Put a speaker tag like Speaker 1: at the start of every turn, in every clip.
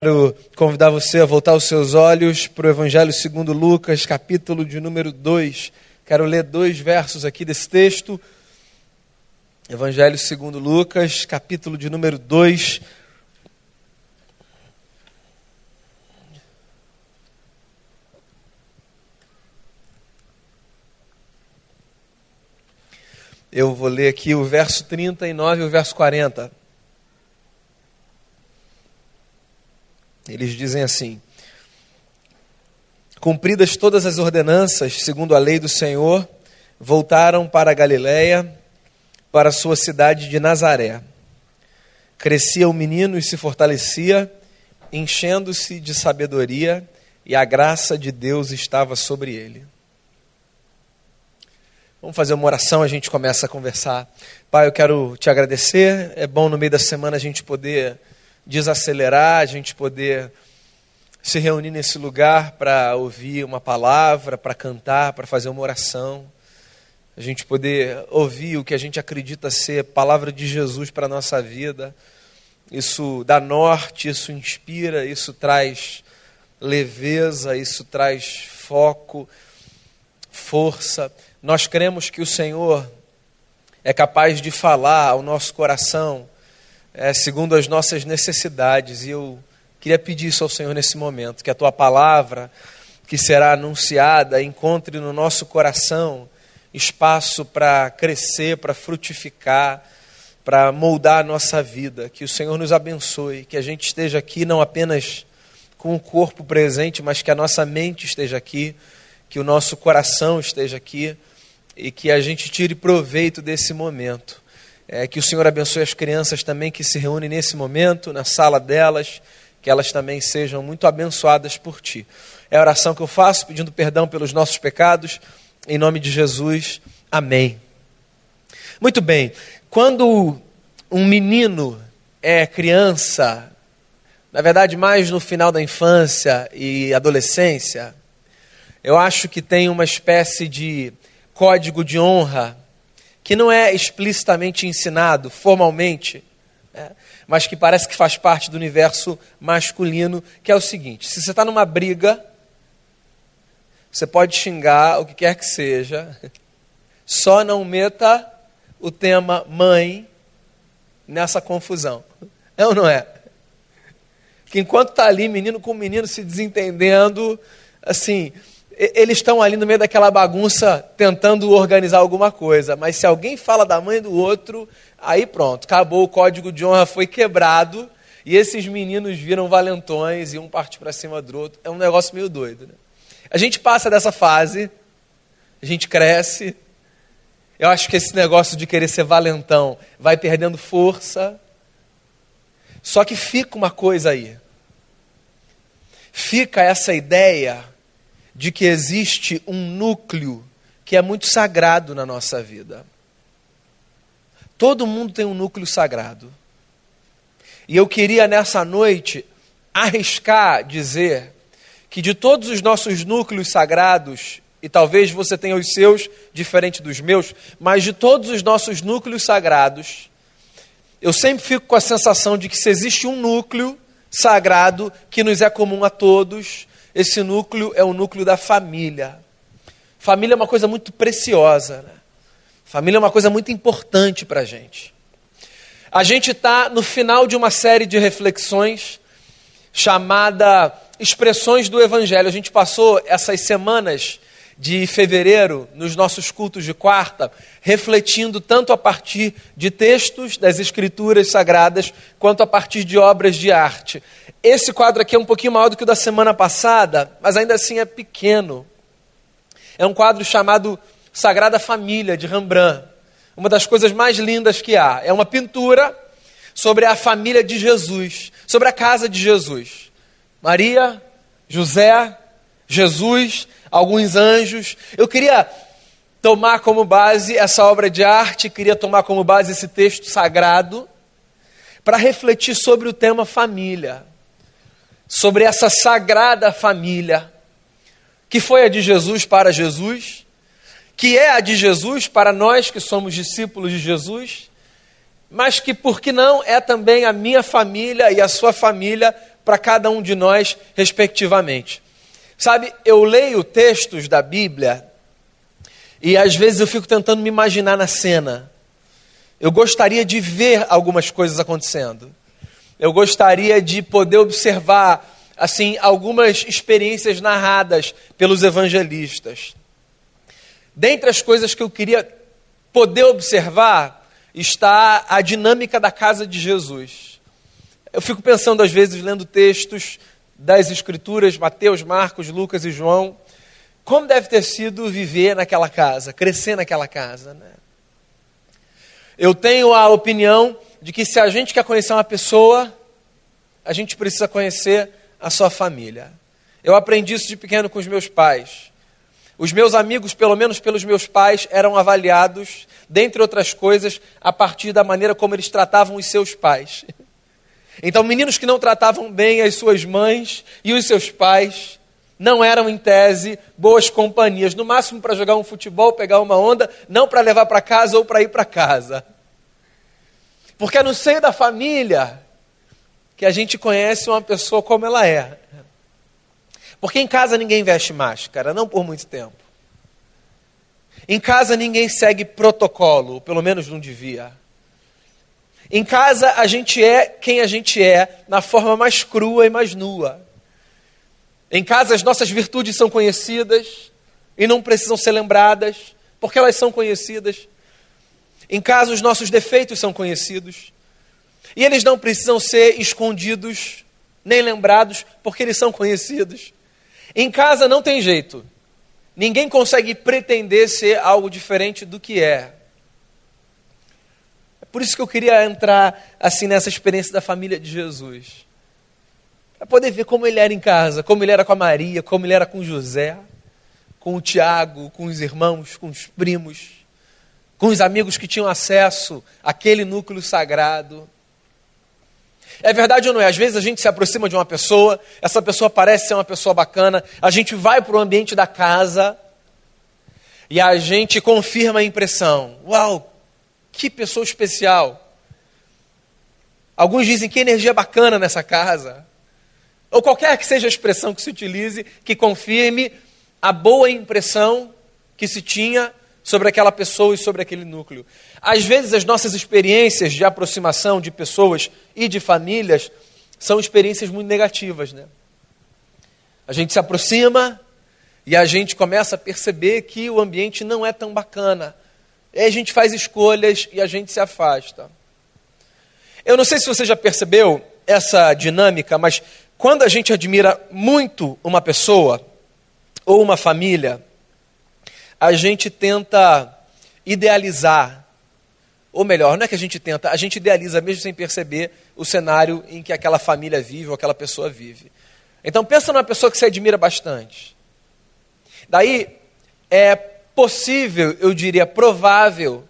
Speaker 1: Quero convidar você a voltar os seus olhos para o Evangelho segundo Lucas, capítulo de número 2. Quero ler dois versos aqui desse texto. Evangelho segundo Lucas, capítulo de número 2. Eu vou ler aqui o verso 39 e o verso 40. Eles dizem assim: Cumpridas todas as ordenanças, segundo a lei do Senhor, voltaram para Galiléia, para sua cidade de Nazaré. Crescia o menino e se fortalecia, enchendo-se de sabedoria, e a graça de Deus estava sobre ele. Vamos fazer uma oração, a gente começa a conversar. Pai, eu quero te agradecer. É bom no meio da semana a gente poder desacelerar, a gente poder se reunir nesse lugar para ouvir uma palavra, para cantar, para fazer uma oração, a gente poder ouvir o que a gente acredita ser palavra de Jesus para a nossa vida. Isso dá norte, isso inspira, isso traz leveza, isso traz foco, força. Nós cremos que o Senhor é capaz de falar ao nosso coração é, segundo as nossas necessidades. E eu queria pedir isso ao Senhor nesse momento, que a tua palavra, que será anunciada, encontre no nosso coração espaço para crescer, para frutificar, para moldar a nossa vida. Que o Senhor nos abençoe, que a gente esteja aqui não apenas com o corpo presente, mas que a nossa mente esteja aqui, que o nosso coração esteja aqui e que a gente tire proveito desse momento. É, que o Senhor abençoe as crianças também que se reúnem nesse momento, na sala delas, que elas também sejam muito abençoadas por Ti. É a oração que eu faço, pedindo perdão pelos nossos pecados, em nome de Jesus. Amém. Muito bem, quando um menino é criança, na verdade, mais no final da infância e adolescência, eu acho que tem uma espécie de código de honra que não é explicitamente ensinado formalmente, né, mas que parece que faz parte do universo masculino, que é o seguinte: se você está numa briga, você pode xingar o que quer que seja, só não meta o tema mãe nessa confusão. É ou não é? Que enquanto está ali, menino com menino se desentendendo, assim, eles estão ali no meio daquela bagunça tentando organizar alguma coisa, mas se alguém fala da mãe do outro, aí pronto, acabou, o código de honra foi quebrado e esses meninos viram valentões e um parte para cima do outro. É um negócio meio doido. Né? A gente passa dessa fase, a gente cresce. Eu acho que esse negócio de querer ser valentão vai perdendo força. Só que fica uma coisa aí. Fica essa ideia de que existe um núcleo que é muito sagrado na nossa vida. Todo mundo tem um núcleo sagrado. E eu queria nessa noite arriscar dizer que de todos os nossos núcleos sagrados, e talvez você tenha os seus diferente dos meus, mas de todos os nossos núcleos sagrados, eu sempre fico com a sensação de que se existe um núcleo sagrado que nos é comum a todos, esse núcleo é o núcleo da família. Família é uma coisa muito preciosa. Né? Família é uma coisa muito importante para a gente. A gente está no final de uma série de reflexões chamada Expressões do Evangelho. A gente passou essas semanas de fevereiro, nos nossos cultos de quarta, refletindo tanto a partir de textos das Escrituras Sagradas, quanto a partir de obras de arte. Esse quadro aqui é um pouquinho maior do que o da semana passada, mas ainda assim é pequeno. É um quadro chamado Sagrada Família, de Rembrandt. Uma das coisas mais lindas que há. É uma pintura sobre a família de Jesus, sobre a casa de Jesus. Maria, José, Jesus, alguns anjos. Eu queria tomar como base essa obra de arte, queria tomar como base esse texto sagrado, para refletir sobre o tema família, sobre essa sagrada família, que foi a de Jesus para Jesus, que é a de Jesus para nós que somos discípulos de Jesus, mas que, por que não, é também a minha família e a sua família para cada um de nós, respectivamente. Sabe, eu leio textos da Bíblia e às vezes eu fico tentando me imaginar na cena. Eu gostaria de ver algumas coisas acontecendo. Eu gostaria de poder observar assim algumas experiências narradas pelos evangelistas. Dentre as coisas que eu queria poder observar está a dinâmica da casa de Jesus. Eu fico pensando às vezes lendo textos das escrituras, Mateus, Marcos, Lucas e João, como deve ter sido viver naquela casa, crescer naquela casa, né? Eu tenho a opinião de que se a gente quer conhecer uma pessoa, a gente precisa conhecer a sua família. Eu aprendi isso de pequeno com os meus pais. Os meus amigos, pelo menos pelos meus pais, eram avaliados, dentre outras coisas, a partir da maneira como eles tratavam os seus pais. Então, meninos que não tratavam bem as suas mães e os seus pais não eram, em tese, boas companhias. No máximo para jogar um futebol, pegar uma onda, não para levar para casa ou para ir para casa. Porque é no seio da família que a gente conhece uma pessoa como ela é. Porque em casa ninguém veste máscara, não por muito tempo. Em casa ninguém segue protocolo, pelo menos não devia. Em casa a gente é quem a gente é, na forma mais crua e mais nua. Em casa as nossas virtudes são conhecidas e não precisam ser lembradas, porque elas são conhecidas. Em casa os nossos defeitos são conhecidos e eles não precisam ser escondidos nem lembrados, porque eles são conhecidos. Em casa não tem jeito. Ninguém consegue pretender ser algo diferente do que é. Por isso que eu queria entrar assim nessa experiência da família de Jesus. Para poder ver como ele era em casa, como ele era com a Maria, como ele era com José, com o Tiago, com os irmãos, com os primos, com os amigos que tinham acesso àquele núcleo sagrado. É verdade ou não é? Às vezes a gente se aproxima de uma pessoa, essa pessoa parece ser uma pessoa bacana, a gente vai para o ambiente da casa e a gente confirma a impressão. Uau, que pessoa especial. Alguns dizem que energia bacana nessa casa ou qualquer que seja a expressão que se utilize, que confirme a boa impressão que se tinha sobre aquela pessoa e sobre aquele núcleo. Às vezes, as nossas experiências de aproximação de pessoas e de famílias são experiências muito negativas. Né? A gente se aproxima e a gente começa a perceber que o ambiente não é tão bacana. E a gente faz escolhas e a gente se afasta. Eu não sei se você já percebeu essa dinâmica, mas quando a gente admira muito uma pessoa ou uma família, a gente tenta idealizar, ou melhor, não é que a gente tenta, a gente idealiza mesmo sem perceber o cenário em que aquela família vive ou aquela pessoa vive. Então pensa numa pessoa que você admira bastante. Daí é possível, eu diria provável,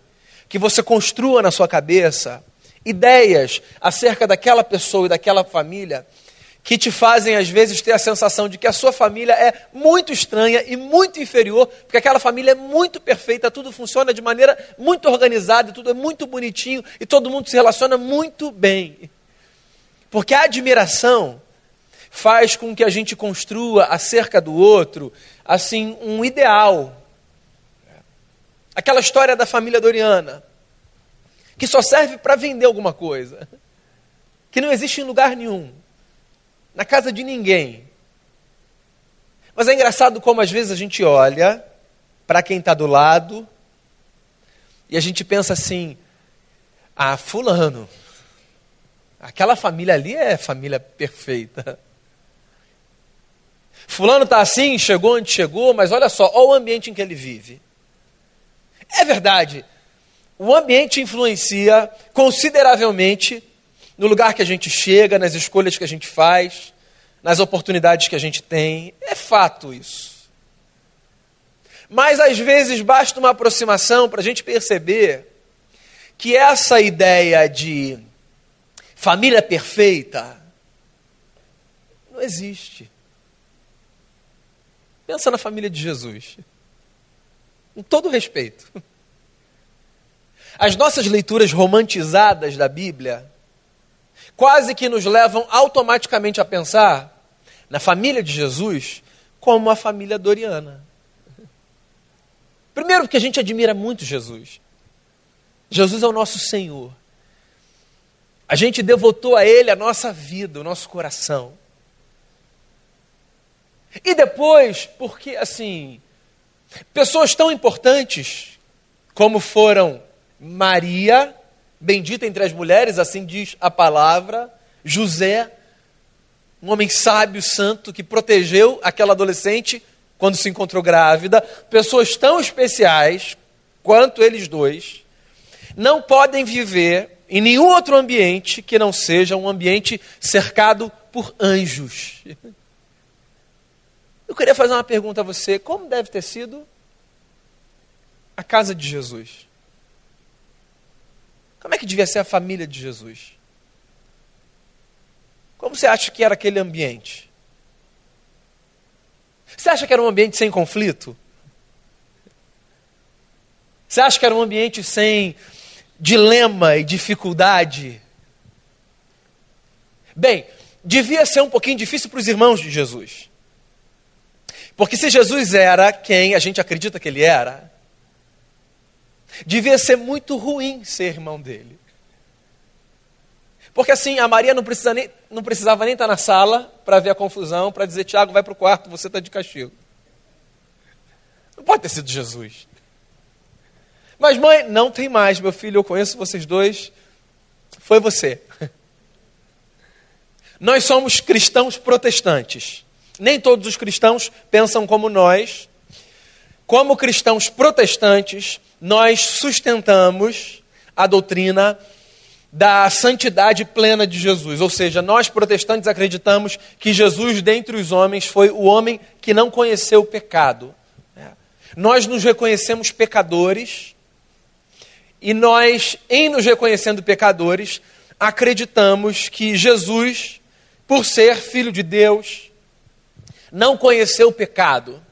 Speaker 1: que você construa na sua cabeça ideias acerca daquela pessoa e daquela família que te fazem, às vezes, ter a sensação de que a sua família é muito estranha e muito inferior, porque aquela família é muito perfeita, tudo funciona de maneira muito organizada, tudo é muito bonitinho e todo mundo se relaciona muito bem. Porque a admiração faz com que a gente construa acerca do outro, assim, um ideal. Aquela história da família Doriana, que só serve para vender alguma coisa, que não existe em lugar nenhum na casa de ninguém. Mas é engraçado como às vezes a gente olha para quem está do lado e a gente pensa assim: ah, Fulano, aquela família ali é família perfeita. Fulano está assim, chegou onde chegou, mas olha só, olha o ambiente em que ele vive. É verdade, o ambiente influencia consideravelmente no lugar que a gente chega, nas escolhas que a gente faz, nas oportunidades que a gente tem. É fato isso. Mas às vezes basta uma aproximação para a gente perceber que essa ideia de família perfeita não existe. Pensa na família de Jesus. Com todo respeito. As nossas leituras romantizadas da Bíblia quase que nos levam automaticamente a pensar na família de Jesus como a família doriana. Primeiro, porque a gente admira muito Jesus. Jesus é o nosso Senhor. A gente devotou a Ele a nossa vida, o nosso coração. E depois, porque assim, pessoas tão importantes como foram Maria, bendita entre as mulheres, assim diz a palavra, José, um homem sábio, santo, que protegeu aquela adolescente quando se encontrou grávida, pessoas tão especiais quanto eles dois, não podem viver em nenhum outro ambiente que não seja um ambiente cercado por anjos. Eu queria fazer uma pergunta a você: como deve ter sido a casa de Jesus? Como é que devia ser a família de Jesus? Como você acha que era aquele ambiente? Você acha que era um ambiente sem conflito? Você acha que era um ambiente sem dilema e dificuldade? Bem, devia ser um pouquinho difícil para os irmãos de Jesus. Porque se Jesus era quem a gente acredita que ele era, devia ser muito ruim ser irmão dele. Porque assim, a Maria não, precisa nem, não precisava nem estar na sala para ver a confusão, para dizer, Tiago, vai para o quarto, você está de castigo. Não pode ter sido Jesus. Mas mãe, não tem mais, meu filho, eu conheço vocês dois, foi você. Nós somos cristãos protestantes. Nem todos os cristãos pensam como nós. Como cristãos protestantes, nós sustentamos a doutrina da santidade plena de Jesus. Ou seja, nós protestantes acreditamos que Jesus, dentre os homens, foi o homem que não conheceu o pecado. Nós nos reconhecemos pecadores e nós, em nos reconhecendo pecadores, acreditamos que Jesus, por ser filho de Deus, não conheceu o pecado.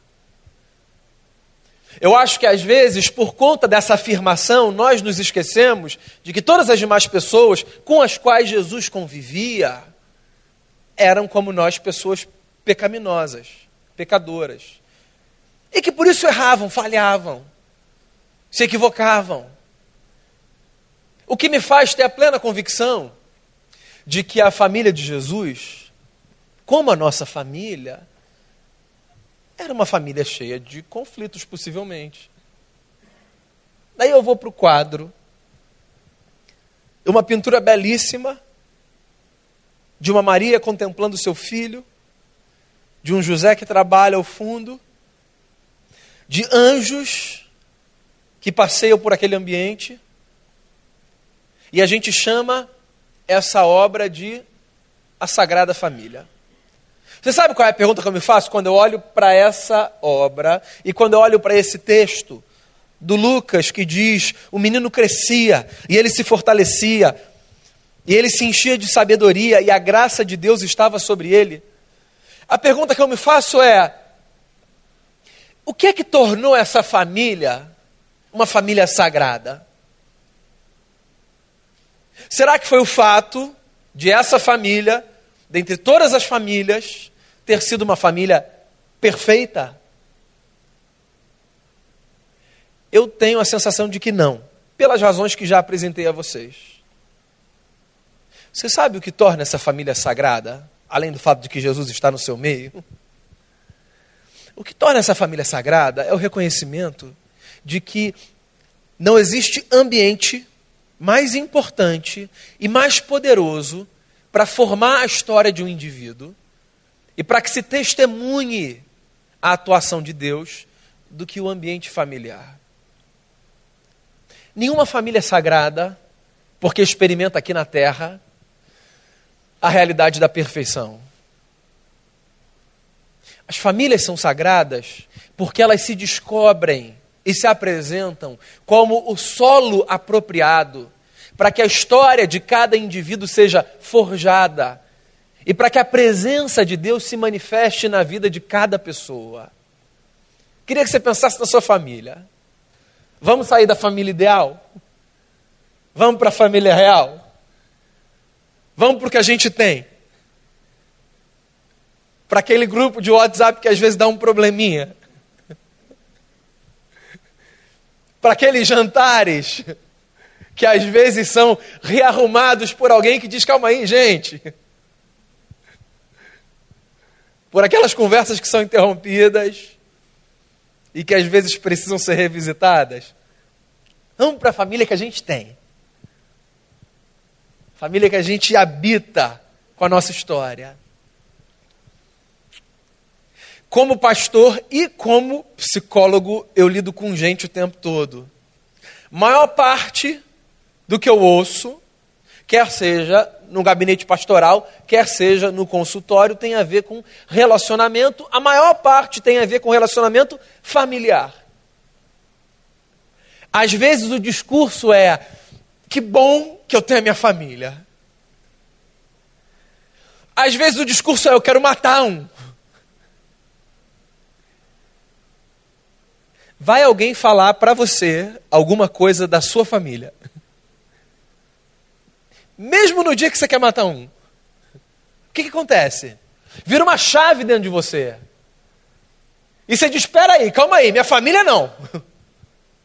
Speaker 1: Eu acho que às vezes, por conta dessa afirmação, nós nos esquecemos de que todas as demais pessoas com as quais Jesus convivia eram como nós, pessoas pecaminosas, pecadoras. E que por isso erravam, falhavam, se equivocavam. O que me faz ter a plena convicção de que a família de Jesus, como a nossa família, era uma família cheia de conflitos, possivelmente. Daí eu vou para o quadro. Uma pintura belíssima de uma Maria contemplando seu filho, de um José que trabalha ao fundo, de anjos que passeiam por aquele ambiente. E a gente chama essa obra de a Sagrada Família. Você sabe qual é a pergunta que eu me faço quando eu olho para essa obra e quando eu olho para esse texto do Lucas que diz: o menino crescia e ele se fortalecia, e ele se enchia de sabedoria e a graça de Deus estava sobre ele. A pergunta que eu me faço é: o que é que tornou essa família uma família sagrada? Será que foi o fato de essa família, dentre todas as famílias, ter sido uma família perfeita? Eu tenho a sensação de que não, pelas razões que já apresentei a vocês. Você sabe o que torna essa família sagrada, além do fato de que Jesus está no seu meio? O que torna essa família sagrada é o reconhecimento de que não existe ambiente mais importante e mais poderoso para formar a história de um indivíduo e para que se testemunhe a atuação de Deus do que o ambiente familiar. Nenhuma família é sagrada porque experimenta aqui na terra a realidade da perfeição. As famílias são sagradas porque elas se descobrem e se apresentam como o solo apropriado para que a história de cada indivíduo seja forjada e para que a presença de Deus se manifeste na vida de cada pessoa. Queria que você pensasse na sua família. Vamos sair da família ideal? Vamos para a família real? Vamos para o que a gente tem. Para aquele grupo de WhatsApp que às vezes dá um probleminha. Para aqueles jantares que às vezes são rearrumados por alguém que diz: calma aí, gente. Por aquelas conversas que são interrompidas e que às vezes precisam ser revisitadas. Vamos para a família que a gente tem. Família que a gente habita com a nossa história. Como pastor e como psicólogo, eu lido com gente o tempo todo. Maior parte do que eu ouço, quer seja no gabinete pastoral, quer seja no consultório, tem a ver com relacionamento. A maior parte tem a ver com relacionamento familiar. Às vezes o discurso é: que bom que eu tenho a minha família. Às vezes o discurso é: eu quero matar um. Vai alguém falar para você alguma coisa da sua família? Mesmo no dia que você quer matar um. O que, que acontece? Vira uma chave dentro de você. E você diz: espera aí, calma aí, minha família não.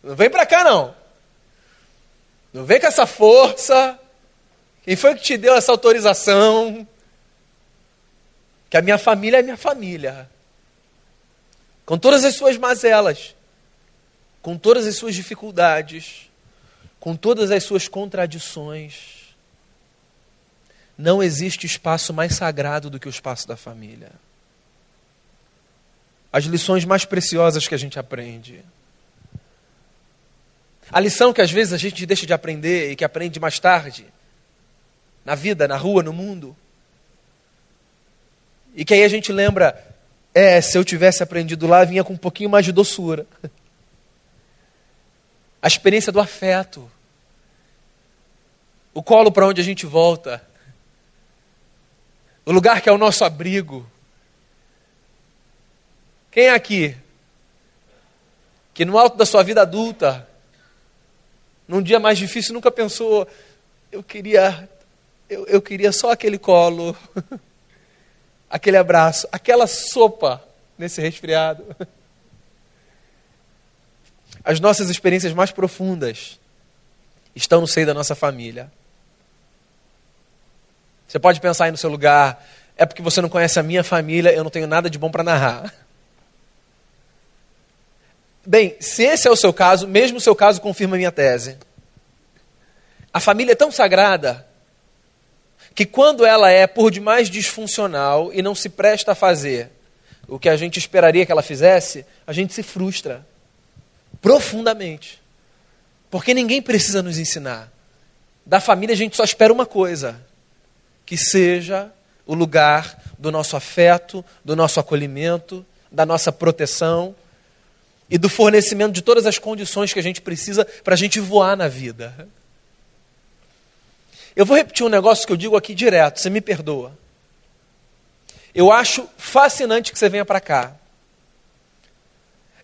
Speaker 1: Não vem para cá não. Não vem com essa força. Quem foi que te deu essa autorização? Que a minha família é minha família. Com todas as suas mazelas, com todas as suas dificuldades, com todas as suas contradições. Não existe espaço mais sagrado do que o espaço da família. As lições mais preciosas que a gente aprende. A lição que às vezes a gente deixa de aprender e que aprende mais tarde, na vida, na rua, no mundo. E que aí a gente lembra, é, se eu tivesse aprendido lá, vinha com um pouquinho mais de doçura. A experiência do afeto. O colo para onde a gente volta. O lugar que é o nosso abrigo. Quem é aqui que no alto da sua vida adulta num dia mais difícil, nunca pensou, eu queria, eu, eu queria só aquele colo, aquele abraço, aquela sopa nesse resfriado. As nossas experiências mais profundas estão no seio da nossa família. Você pode pensar aí no seu lugar, é porque você não conhece a minha família, eu não tenho nada de bom para narrar. Bem, se esse é o seu caso, mesmo o seu caso confirma a minha tese. A família é tão sagrada que quando ela é por demais disfuncional e não se presta a fazer o que a gente esperaria que ela fizesse, a gente se frustra profundamente. Porque ninguém precisa nos ensinar. Da família a gente só espera uma coisa: que seja o lugar do nosso afeto, do nosso acolhimento, da nossa proteção e do fornecimento de todas as condições que a gente precisa para a gente voar na vida. Eu vou repetir um negócio que eu digo aqui direto, você me perdoa. Eu acho fascinante que você venha para cá.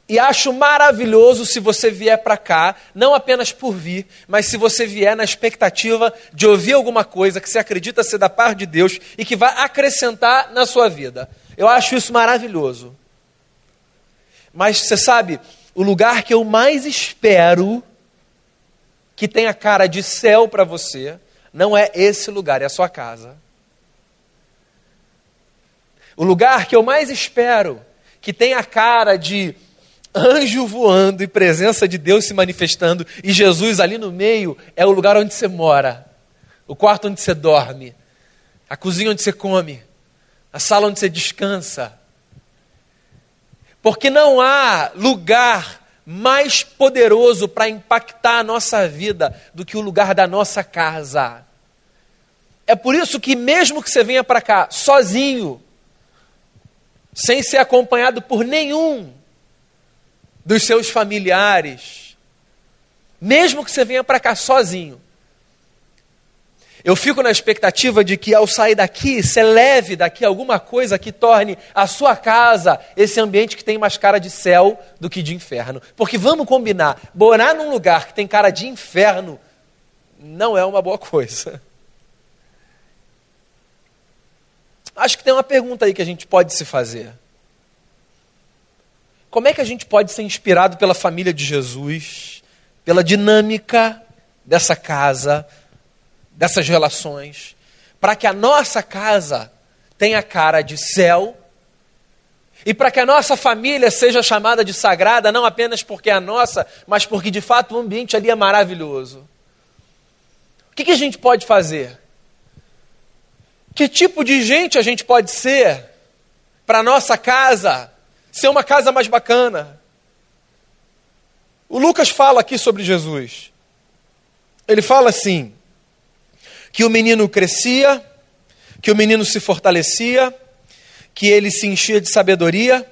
Speaker 1: E acho maravilhoso se você vier para cá, não apenas por vir, mas se você vier na expectativa de ouvir alguma coisa que você acredita ser da parte de Deus e que vai acrescentar na sua vida. Eu acho isso maravilhoso. Mas você sabe, o lugar que eu mais espero que tenha cara de céu para você, não é esse lugar, é a sua casa. O lugar que eu mais espero que tenha cara de anjo voando e presença de Deus se manifestando e Jesus ali no meio é o lugar onde você mora, o quarto onde você dorme, a cozinha onde você come, a sala onde você descansa, porque não há lugar mais poderoso para impactar a nossa vida do que o lugar da nossa casa. É por isso que, mesmo que você venha para cá sozinho, sem ser acompanhado por nenhum dos seus familiares, mesmo que você venha para cá sozinho, eu fico na expectativa de que ao sair daqui, você leve daqui alguma coisa que torne a sua casa esse ambiente que tem mais cara de céu do que de inferno. Porque vamos combinar, morar num lugar que tem cara de inferno não é uma boa coisa. acho que tem uma pergunta aí que a gente pode se fazer. Como é que a gente pode ser inspirado pela família de Jesus, pela dinâmica dessa casa, dessas relações, para que a nossa casa tenha cara de céu e para que a nossa família seja chamada de sagrada, não apenas porque é a nossa, mas porque de fato o ambiente ali é maravilhoso. O que, que a gente pode fazer? Que tipo de gente a gente pode ser para a nossa casa ser uma casa mais bacana? O Lucas fala aqui sobre Jesus. Ele fala assim: que o menino crescia, que o menino se fortalecia, que ele se enchia de sabedoria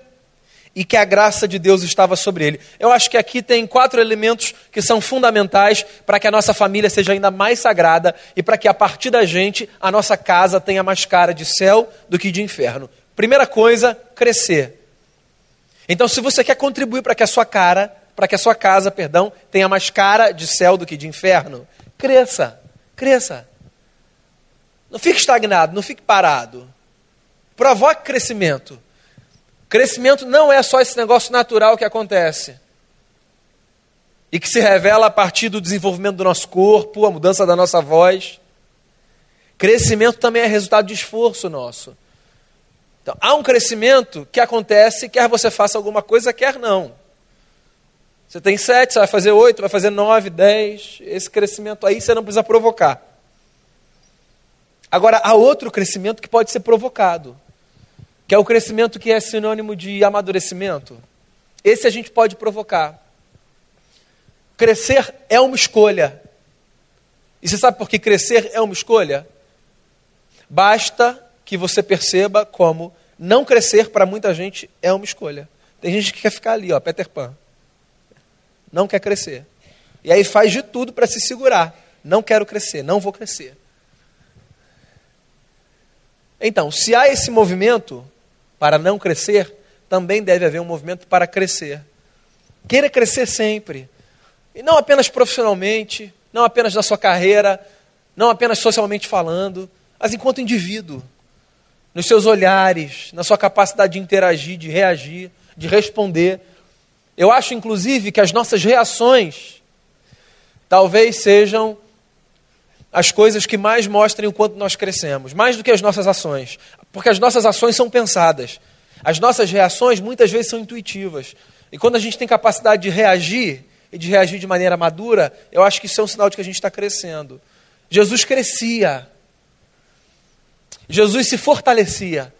Speaker 1: e que a graça de Deus estava sobre ele. Eu acho que aqui tem quatro elementos que são fundamentais para que a nossa família seja ainda mais sagrada e para que a partir da gente a nossa casa tenha mais cara de céu do que de inferno. Primeira coisa, crescer. Então, se você quer contribuir para que a sua cara, para que a sua casa, perdão, tenha mais cara de céu do que de inferno, cresça, cresça. Não fique estagnado, não fique parado. Provoque crescimento. Crescimento não é só esse negócio natural que acontece e que se revela a partir do desenvolvimento do nosso corpo, a mudança da nossa voz. Crescimento também é resultado de esforço nosso. Então, há um crescimento que acontece, quer você faça alguma coisa, quer não. Você tem sete, você vai fazer oito, vai fazer nove, dez. Esse crescimento aí você não precisa provocar. Agora, há outro crescimento que pode ser provocado que é o crescimento que é sinônimo de amadurecimento. Esse a gente pode provocar. Crescer é uma escolha. E você sabe por que crescer é uma escolha? Basta que você perceba como não crescer para muita gente é uma escolha. Tem gente que quer ficar ali, ó, Peter Pan. Não quer crescer. E aí faz de tudo para se segurar. Não quero crescer, não vou crescer. Então, se há esse movimento, para não crescer, também deve haver um movimento para crescer. Queira crescer sempre. E não apenas profissionalmente, não apenas na sua carreira, não apenas socialmente falando, mas enquanto indivíduo. Nos seus olhares, na sua capacidade de interagir, de reagir, de responder. Eu acho, inclusive, que as nossas reações talvez sejam as coisas que mais mostrem o quanto nós crescemos, mais do que as nossas ações. Porque as nossas ações são pensadas. As nossas reações muitas vezes são intuitivas. E quando a gente tem capacidade de reagir, e de reagir de maneira madura, eu acho que isso é um sinal de que a gente está crescendo. Jesus crescia. Jesus se fortalecia.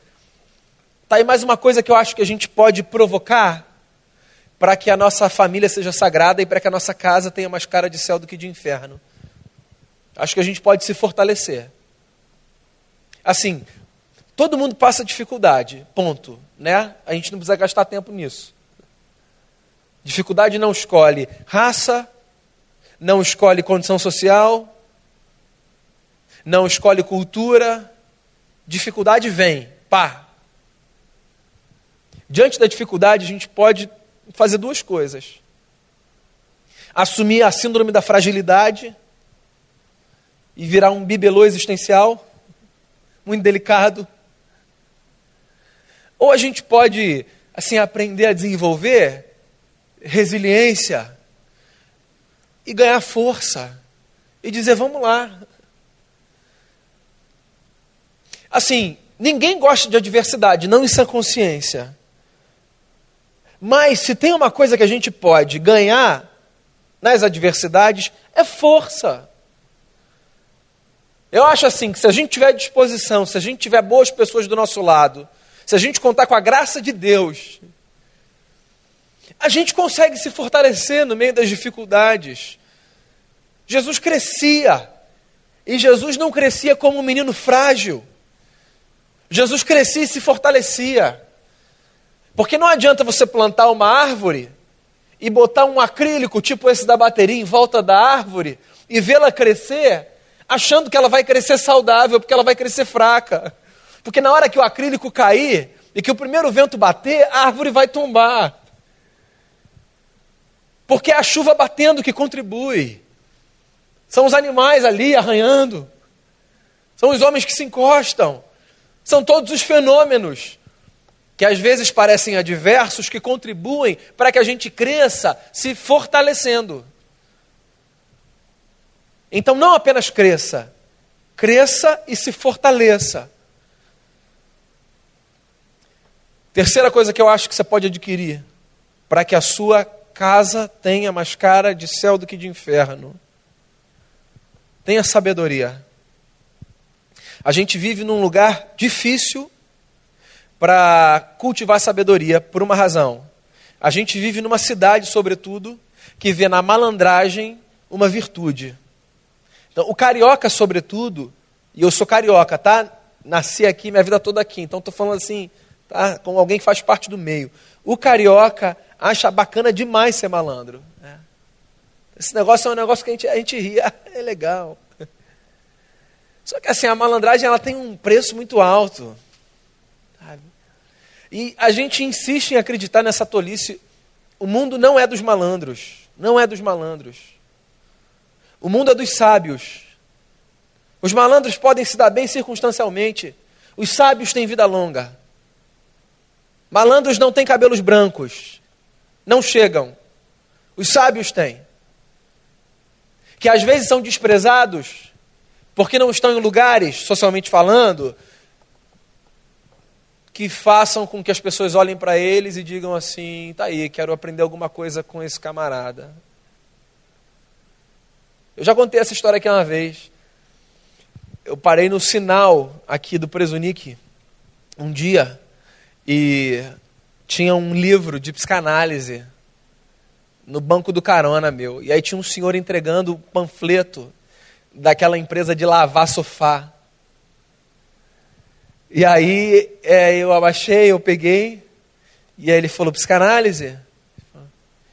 Speaker 1: Está aí mais uma coisa que eu acho que a gente pode provocar para que a nossa família seja sagrada e para que a nossa casa tenha mais cara de céu do que de inferno. Acho que a gente pode se fortalecer. Assim, todo mundo passa dificuldade, ponto. Né? A gente não precisa gastar tempo nisso. Dificuldade não escolhe raça, não escolhe condição social, não escolhe cultura. Dificuldade vem, pá. Diante da dificuldade, a gente pode fazer duas coisas: assumir a síndrome da fragilidade e virar um bibelô existencial, muito delicado. Ou a gente pode, assim, aprender a desenvolver resiliência e ganhar força e dizer: vamos lá. Assim, ninguém gosta de adversidade, não em sã consciência. Mas se tem uma coisa que a gente pode ganhar nas adversidades, é força. Eu acho assim que se a gente tiver disposição, se a gente tiver boas pessoas do nosso lado, se a gente contar com a graça de Deus, a gente consegue se fortalecer no meio das dificuldades. Jesus crescia, e Jesus não crescia como um menino frágil. Jesus crescia e se fortalecia. Porque não adianta você plantar uma árvore e botar um acrílico, tipo esse da bateria, em volta da árvore e vê-la crescer achando que ela vai crescer saudável, porque ela vai crescer fraca. Porque na hora que o acrílico cair e que o primeiro vento bater, a árvore vai tombar. Porque é a chuva batendo que contribui. São os animais ali arranhando. São os homens que se encostam. São todos os fenômenos que às vezes parecem adversos que contribuem para que a gente cresça se fortalecendo. Então, não apenas cresça, cresça e se fortaleça. Terceira coisa que eu acho que você pode adquirir para que a sua casa tenha mais cara de céu do que de inferno. Tenha sabedoria. A gente vive num lugar difícil para cultivar sabedoria por uma razão. A gente vive numa cidade, sobretudo, que vê na malandragem uma virtude. Então, o carioca, sobretudo, e eu sou carioca, tá? Nasci aqui, minha vida toda aqui, então estou falando assim, tá? como alguém que faz parte do meio. O carioca acha bacana demais ser malandro. Né? Esse negócio é um negócio que a gente, a gente ri, é legal. Só que assim, a malandragem ela tem um preço muito alto. Sabe? E a gente insiste em acreditar nessa tolice. O mundo não é dos malandros. Não é dos malandros. O mundo é dos sábios. Os malandros podem se dar bem circunstancialmente. Os sábios têm vida longa. Malandros não têm cabelos brancos. Não chegam. Os sábios têm. Que às vezes são desprezados porque não estão em lugares, socialmente falando, que façam com que as pessoas olhem para eles e digam assim: tá aí, quero aprender alguma coisa com esse camarada. Eu já contei essa história aqui uma vez. Eu parei no sinal aqui do Presunique um dia e tinha um livro de psicanálise no banco do carona meu. E aí tinha um senhor entregando o panfleto daquela empresa de lavar sofá. E aí é, eu abaixei, eu peguei, e aí ele falou, psicanálise?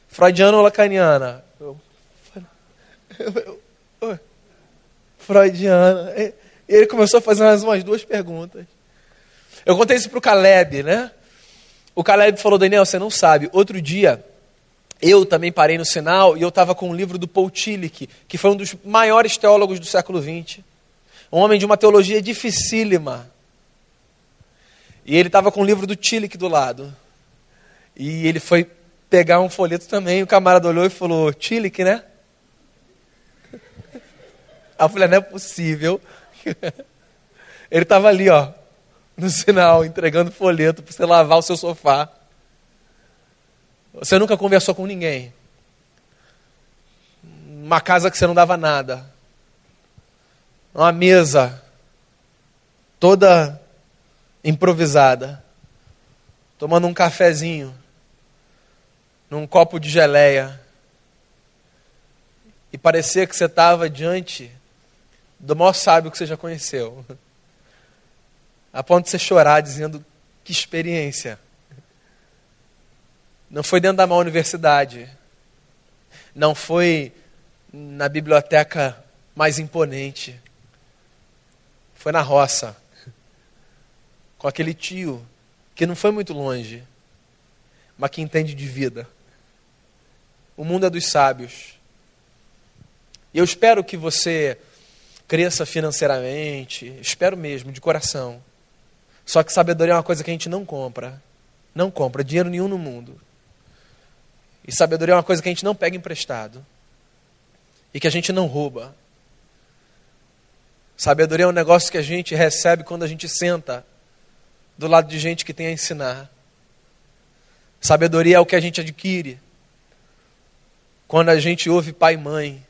Speaker 1: Freudiana ou lacaniana? Eu, eu, eu, Freudiana. E ele começou a fazer mais umas duas perguntas. Eu contei isso para o Caleb, né? O Caleb falou, Daniel, você não sabe. Outro dia, eu também parei no sinal e eu estava com um livro do Paul Tillich, que foi um dos maiores teólogos do século XX. Um homem de uma teologia dificílima. E ele estava com o livro do Tillich do lado. E ele foi pegar um folheto também. O camarada olhou e falou: Tillich, né? Eu falei: não é possível. Ele estava ali, ó, no sinal, entregando folheto para você lavar o seu sofá. Você nunca conversou com ninguém. Uma casa que você não dava nada. Uma mesa toda improvisada. Tomando um cafezinho. Num copo de geleia. E parecia que você estava diante do maior sábio que você já conheceu. A ponto de você chorar dizendo: que experiência. Não foi dentro da maior universidade. Não foi na biblioteca mais imponente. Foi na roça. Com aquele tio que não foi muito longe, mas que entende de vida. O mundo é dos sábios. E eu espero que você cresça financeiramente, espero mesmo, de coração. Só que sabedoria é uma coisa que a gente não compra. Não compra dinheiro nenhum no mundo. E sabedoria é uma coisa que a gente não pega emprestado. E que a gente não rouba. Sabedoria é um negócio que a gente recebe quando a gente senta do lado de gente que tem a ensinar. Sabedoria é o que a gente adquire quando a gente ouve pai e mãe.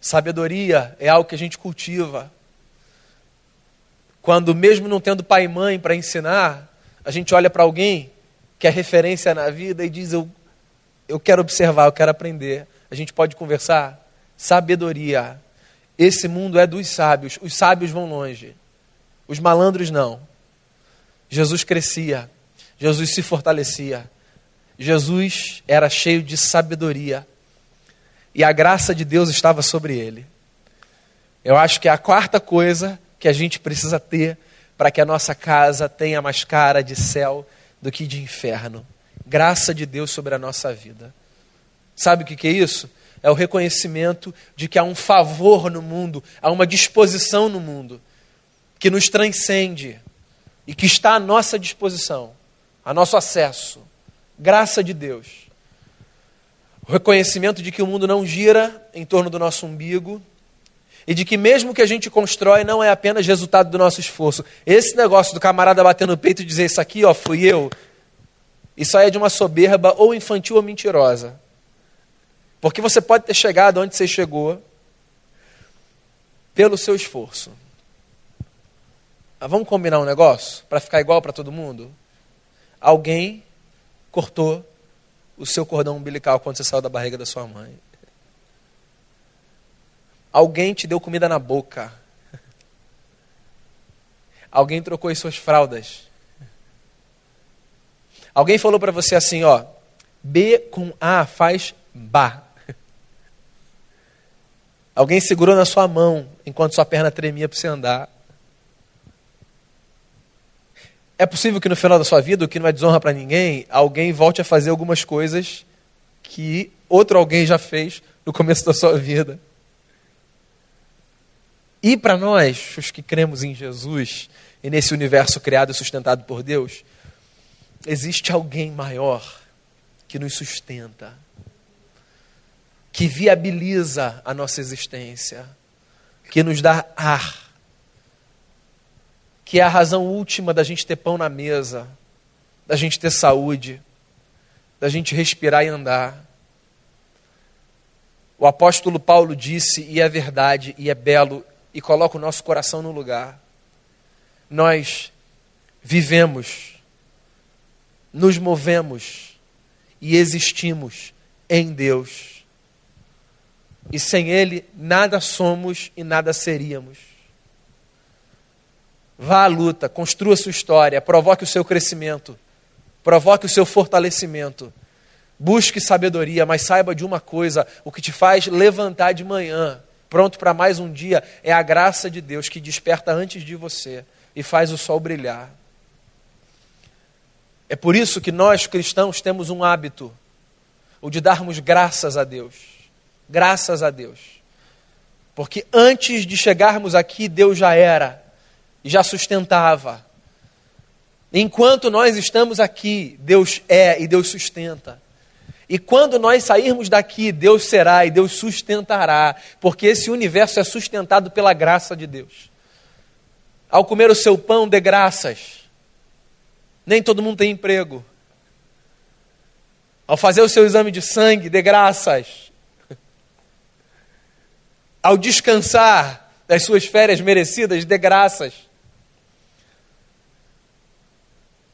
Speaker 1: Sabedoria é algo que a gente cultiva. Quando, mesmo não tendo pai e mãe para ensinar, a gente olha para alguém que é referência na vida e diz: eu, eu quero observar, eu quero aprender. A gente pode conversar? Sabedoria. Esse mundo é dos sábios. Os sábios vão longe. Os malandros não. Jesus crescia. Jesus se fortalecia. Jesus era cheio de sabedoria. E a graça de Deus estava sobre ele. Eu acho que é a quarta coisa que a gente precisa ter para que a nossa casa tenha mais cara de céu do que de inferno. Graça de Deus sobre a nossa vida. Sabe o que é isso? É o reconhecimento de que há um favor no mundo, há uma disposição no mundo que nos transcende e que está à nossa disposição, a nosso acesso. Graça de Deus. O reconhecimento de que o mundo não gira em torno do nosso umbigo e de que mesmo que a gente constrói não é apenas resultado do nosso esforço. Esse negócio do camarada bater no peito e dizer isso aqui, ó, fui eu, isso aí é de uma soberba ou infantil ou mentirosa. Porque você pode ter chegado onde você chegou pelo seu esforço. Mas vamos combinar um negócio para ficar igual para todo mundo? Alguém cortou o seu cordão umbilical quando você saiu da barriga da sua mãe. Alguém te deu comida na boca. Alguém trocou as suas fraldas. Alguém falou para você assim, ó, B com A faz ba. Alguém segurou na sua mão enquanto sua perna tremia para você andar. É possível que no final da sua vida, o que não é desonra para ninguém, alguém volte a fazer algumas coisas que outro alguém já fez no começo da sua vida. E para nós, os que cremos em Jesus e nesse universo criado e sustentado por Deus, existe alguém maior que nos sustenta, que viabiliza a nossa existência, que nos dá ar, que é a razão última da gente ter pão na mesa, da gente ter saúde, da gente respirar e andar. O apóstolo Paulo disse, e é verdade, e é belo, e coloca o nosso coração no lugar. Nós vivemos, nos movemos e existimos em Deus. E sem Ele, nada somos e nada seríamos. Vá à luta, construa sua história, provoque o seu crescimento, provoque o seu fortalecimento. Busque sabedoria, mas saiba de uma coisa: o que te faz levantar de manhã, pronto para mais um dia, é a graça de Deus que desperta antes de você e faz o sol brilhar. É por isso que nós cristãos temos um hábito, o de darmos graças a Deus. Graças a Deus. Porque antes de chegarmos aqui, Deus já era e já sustentava. Enquanto nós estamos aqui, Deus é e Deus sustenta. E quando nós sairmos daqui, Deus será e Deus sustentará, porque esse universo é sustentado pela graça de Deus. Ao comer o seu pão, dê graças. Nem todo mundo tem emprego. Ao fazer o seu exame de sangue, dê graças. Ao descansar das suas férias merecidas, dê graças.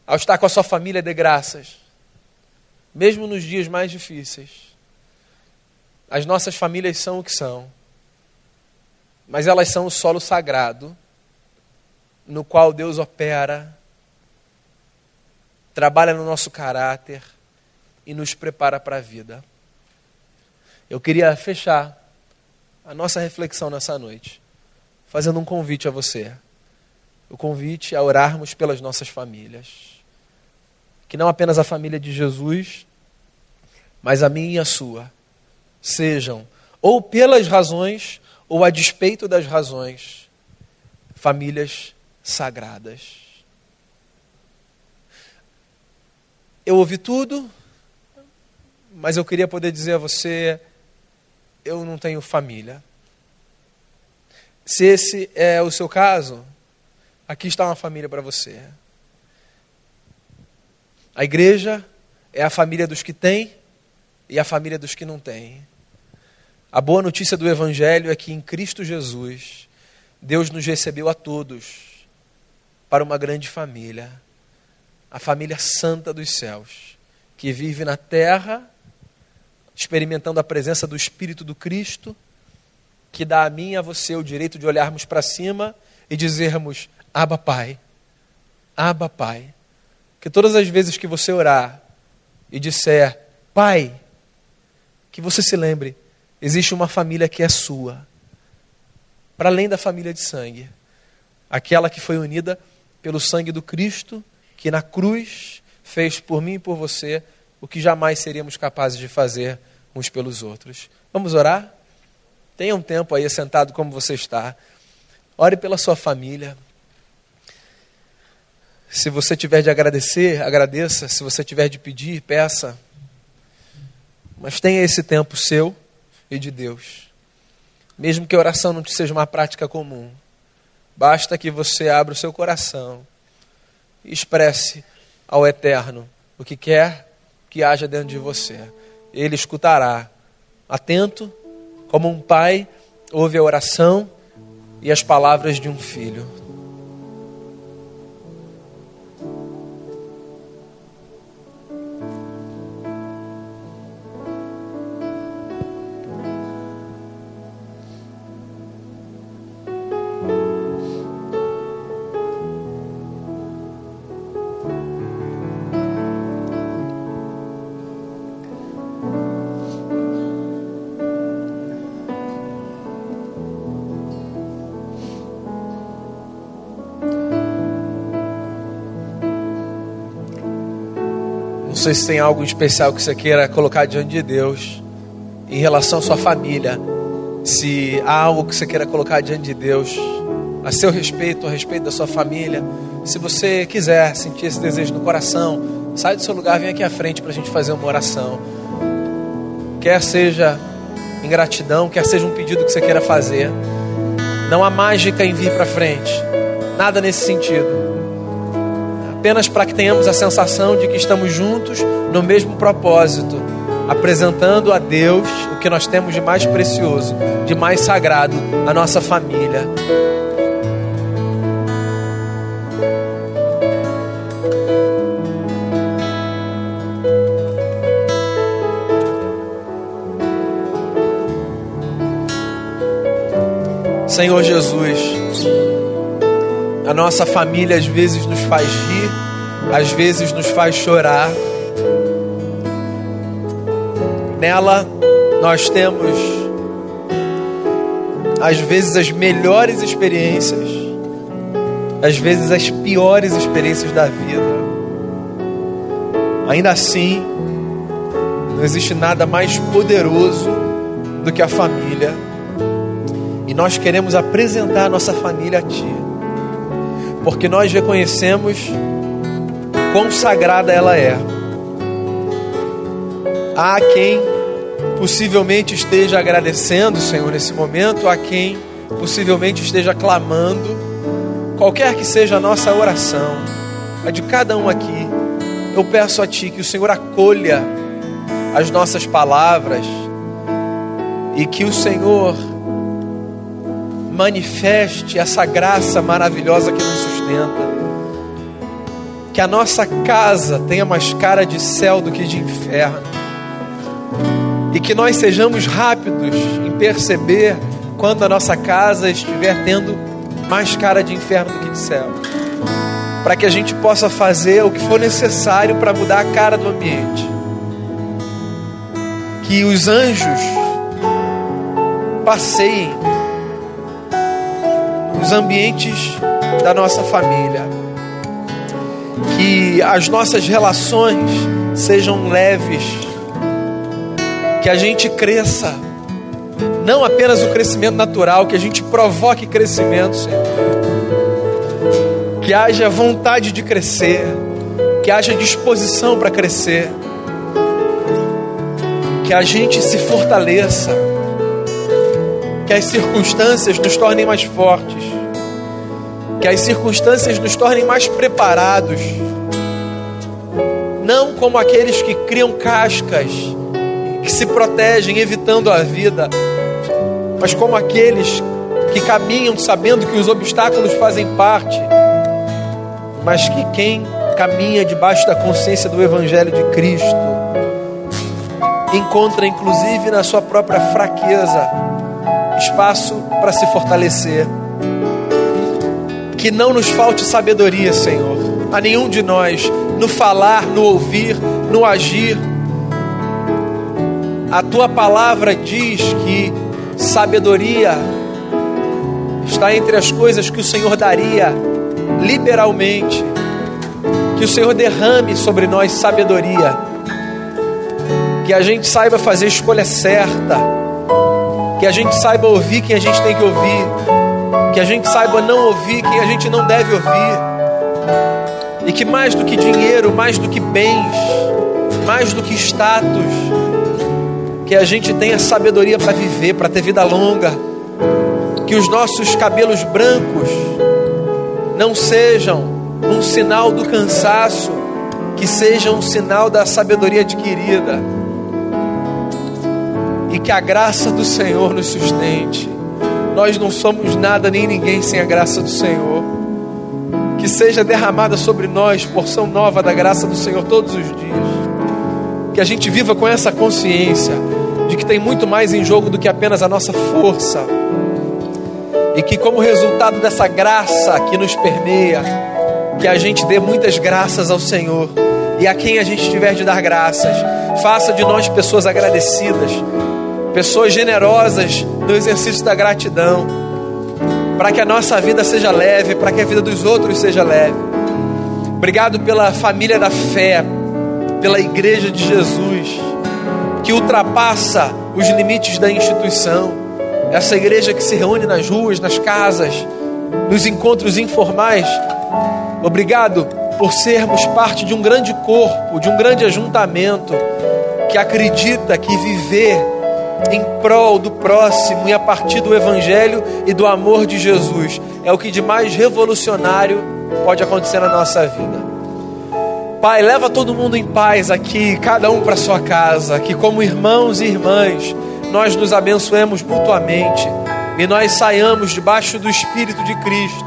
Speaker 1: ao estar com a sua família, dê graças. Mesmo nos dias mais difíceis. As nossas famílias são o que são. Mas elas são o solo sagrado no qual Deus opera, trabalha no nosso caráter e nos prepara para a vida. Eu queria fechar a nossa reflexão nessa noite, fazendo um convite a você. O convite a orarmos pelas nossas famílias que não apenas a família de Jesus, mas a minha e a sua, sejam, ou pelas razões, ou a despeito das razões, famílias sagradas. Eu ouvi tudo, mas eu queria poder dizer a você: eu não tenho família. Se esse é o seu caso, aqui está uma família para você. A igreja é a família dos que têm e a família dos que não têm. A boa notícia do Evangelho é que em Cristo Jesus, Deus nos recebeu a todos para uma grande família, a família santa dos céus, que vive na terra, experimentando a presença do Espírito do Cristo, que dá a mim e a você o direito de olharmos para cima e dizermos: Abba, Pai, Abba, Pai. Que todas as vezes que você orar e disser, Pai, que você se lembre, existe uma família que é sua, para além da família de sangue, aquela que foi unida pelo sangue do Cristo, que na cruz fez por mim e por você o que jamais seríamos capazes de fazer uns pelos outros. Vamos orar? Tenha um tempo aí sentado como você está. Ore pela sua família. Se você tiver de agradecer, agradeça. Se você tiver de pedir, peça. Mas tenha esse tempo seu e de Deus. Mesmo que a oração não te seja uma prática comum, basta que você abra o seu coração e expresse ao Eterno o que quer que haja dentro de você. Ele escutará, atento, como um pai ouve a oração e as palavras de um filho. Sei se tem algo especial que você queira colocar diante de Deus em relação à sua família. Se há algo que você queira colocar diante de Deus a seu respeito, a respeito da sua família. Se você quiser sentir esse desejo no coração, sai do seu lugar, vem aqui à frente para a gente fazer uma oração. Quer seja em gratidão, quer seja um pedido que você queira fazer. Não há mágica em vir para frente. Nada nesse sentido apenas para que tenhamos a sensação de que estamos juntos no mesmo propósito, apresentando a Deus o que nós temos de mais precioso, de mais sagrado, a nossa família. Senhor Jesus, a nossa família às vezes nos faz rir, às vezes nos faz chorar. Nela nós temos às vezes as melhores experiências, às vezes as piores experiências da vida. Ainda assim, não existe nada mais poderoso do que a família. E nós queremos apresentar a nossa família a Ti porque nós reconhecemos quão sagrada ela é. Há quem possivelmente esteja agradecendo, Senhor, nesse momento, há quem possivelmente esteja clamando, qualquer que seja a nossa oração, a de cada um aqui, eu peço a Ti que o Senhor acolha as nossas palavras e que o Senhor manifeste essa graça maravilhosa que nos sustenta. Que a nossa casa tenha mais cara de céu do que de inferno. E que nós sejamos rápidos em perceber quando a nossa casa estiver tendo mais cara de inferno do que de céu. Para que a gente possa fazer o que for necessário para mudar a cara do ambiente. Que os anjos passeiem nos ambientes da nossa família. Que as nossas relações sejam leves. Que a gente cresça. Não apenas o crescimento natural, que a gente provoque crescimento, Senhor. Que haja vontade de crescer. Que haja disposição para crescer. Que a gente se fortaleça. Que as circunstâncias nos tornem mais fortes que as circunstâncias nos tornem mais preparados, não como aqueles que criam cascas, que se protegem evitando a vida, mas como aqueles que caminham sabendo que os obstáculos fazem parte, mas que quem caminha debaixo da consciência do Evangelho de Cristo encontra, inclusive na sua própria fraqueza, espaço para se fortalecer. Que não nos falte sabedoria, Senhor, a nenhum de nós, no falar, no ouvir, no agir. A tua palavra diz que sabedoria está entre as coisas que o Senhor daria liberalmente. Que o Senhor derrame sobre nós sabedoria. Que a gente saiba fazer a escolha certa. Que a gente saiba ouvir quem a gente tem que ouvir que a gente saiba não ouvir quem a gente não deve ouvir, E que mais do que dinheiro, mais do que bens, mais do que status, que a gente tenha sabedoria para viver, para ter vida longa. Que os nossos cabelos brancos não sejam um sinal do cansaço, que sejam um sinal da sabedoria adquirida. E que a graça do Senhor nos sustente. Nós não somos nada nem ninguém sem a graça do Senhor. Que seja derramada sobre nós porção nova da graça do Senhor todos os dias. Que a gente viva com essa consciência de que tem muito mais em jogo do que apenas a nossa força. E que, como resultado dessa graça que nos permeia, que a gente dê muitas graças ao Senhor e a quem a gente tiver de dar graças. Faça de nós pessoas agradecidas, pessoas generosas no exercício da gratidão, para que a nossa vida seja leve, para que a vida dos outros seja leve. Obrigado pela família da fé, pela igreja de Jesus que ultrapassa os limites da instituição. Essa igreja que se reúne nas ruas, nas casas, nos encontros informais. Obrigado por sermos parte de um grande corpo, de um grande ajuntamento que acredita que viver em prol do próximo e a partir do Evangelho e do amor de Jesus é o que de mais revolucionário pode acontecer na nossa vida. Pai, leva todo mundo em paz aqui, cada um para sua casa, que como irmãos e irmãs nós nos abençoemos mutuamente e nós saiamos debaixo do Espírito de Cristo.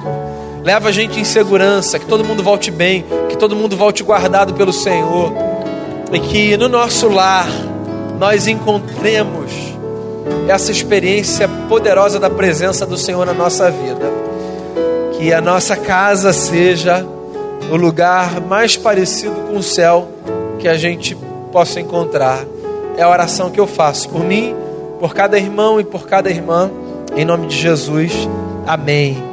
Speaker 1: Leva a gente em segurança, que todo mundo volte bem, que todo mundo volte guardado pelo Senhor e que no nosso lar nós encontremos essa experiência poderosa da presença do Senhor na nossa vida. Que a nossa casa seja o lugar mais parecido com o céu que a gente possa encontrar. É a oração que eu faço por mim, por cada irmão e por cada irmã, em nome de Jesus. Amém.